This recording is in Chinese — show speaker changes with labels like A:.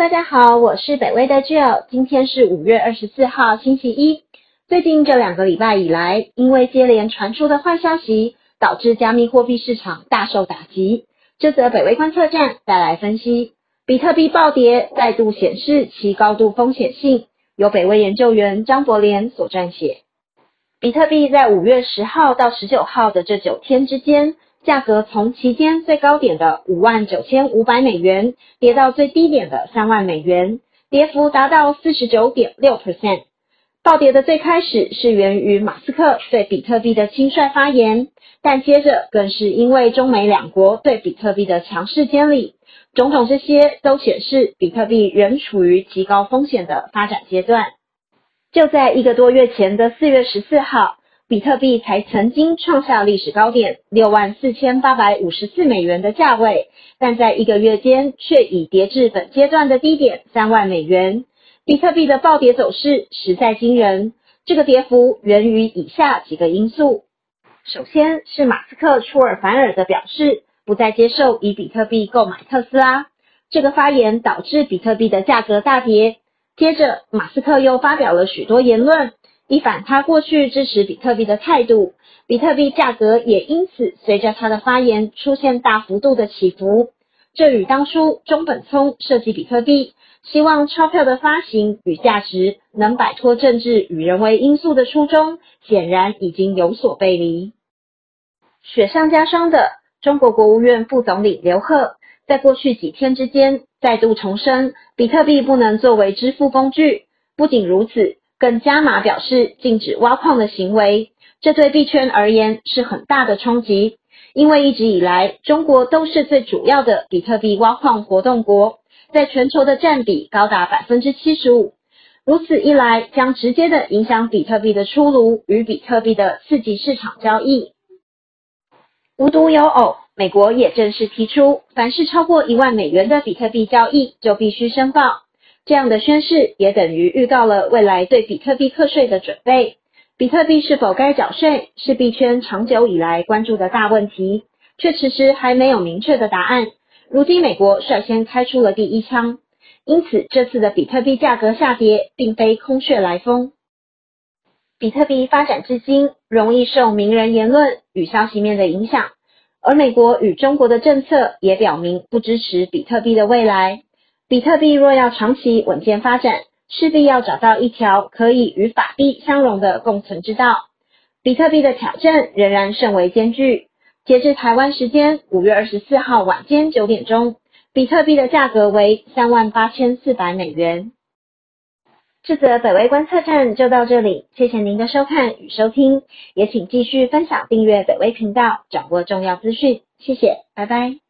A: 大家好，我是北威的 Jill，今天是五月二十四号星期一。最近这两个礼拜以来，因为接连传出的坏消息，导致加密货币市场大受打击。这则北威观测站带来分析，比特币暴跌再度显示其高度风险性。由北威研究员张博廉所撰写。比特币在五月十号到十九号的这九天之间。价格从期间最高点的五万九千五百美元跌到最低点的三万美元，跌幅达到四十九点六 percent。暴跌的最开始是源于马斯克对比特币的轻率发言，但接着更是因为中美两国对比特币的强势监理，种种这些都显示比特币仍处于极高风险的发展阶段。就在一个多月前的四月十四号。比特币才曾经创下历史高点六万四千八百五十四美元的价位，但在一个月间却已跌至本阶段的低点三万美元。比特币的暴跌走势实在惊人，这个跌幅源于以下几个因素：首先是马斯克出尔反尔的表示，不再接受以比特币购买特斯拉，这个发言导致比特币的价格大跌。接着，马斯克又发表了许多言论。一反他过去支持比特币的态度，比特币价格也因此随着他的发言出现大幅度的起伏。这与当初中本聪设计比特币，希望钞票的发行与价值能摆脱政治与人为因素的初衷，显然已经有所背离。雪上加霜的，中国国务院副总理刘鹤在过去几天之间再度重申，比特币不能作为支付工具。不仅如此。更加码表示禁止挖矿的行为，这对币圈而言是很大的冲击，因为一直以来中国都是最主要的比特币挖矿活动国，在全球的占比高达百分之七十五。如此一来，将直接的影响比特币的出炉与比特币的刺激市场交易。无独有偶，美国也正式提出，凡是超过一万美元的比特币交易就必须申报。这样的宣誓也等于预告了未来对比特币课税的准备。比特币是否该缴税，是币圈长久以来关注的大问题，却迟迟还没有明确的答案。如今美国率先开出了第一枪，因此这次的比特币价格下跌并非空穴来风。比特币发展至今，容易受名人言论与消息面的影响，而美国与中国的政策也表明不支持比特币的未来。比特币若要长期稳健发展，势必要找到一条可以与法币相融的共存之道。比特币的挑战仍然甚为艰巨。截至台湾时间五月二十四号晚间九点钟，比特币的价格为三万八千四百美元。这则北威观测站就到这里，谢谢您的收看与收听，也请继续分享订阅北威频道，掌握重要资讯。谢谢，拜拜。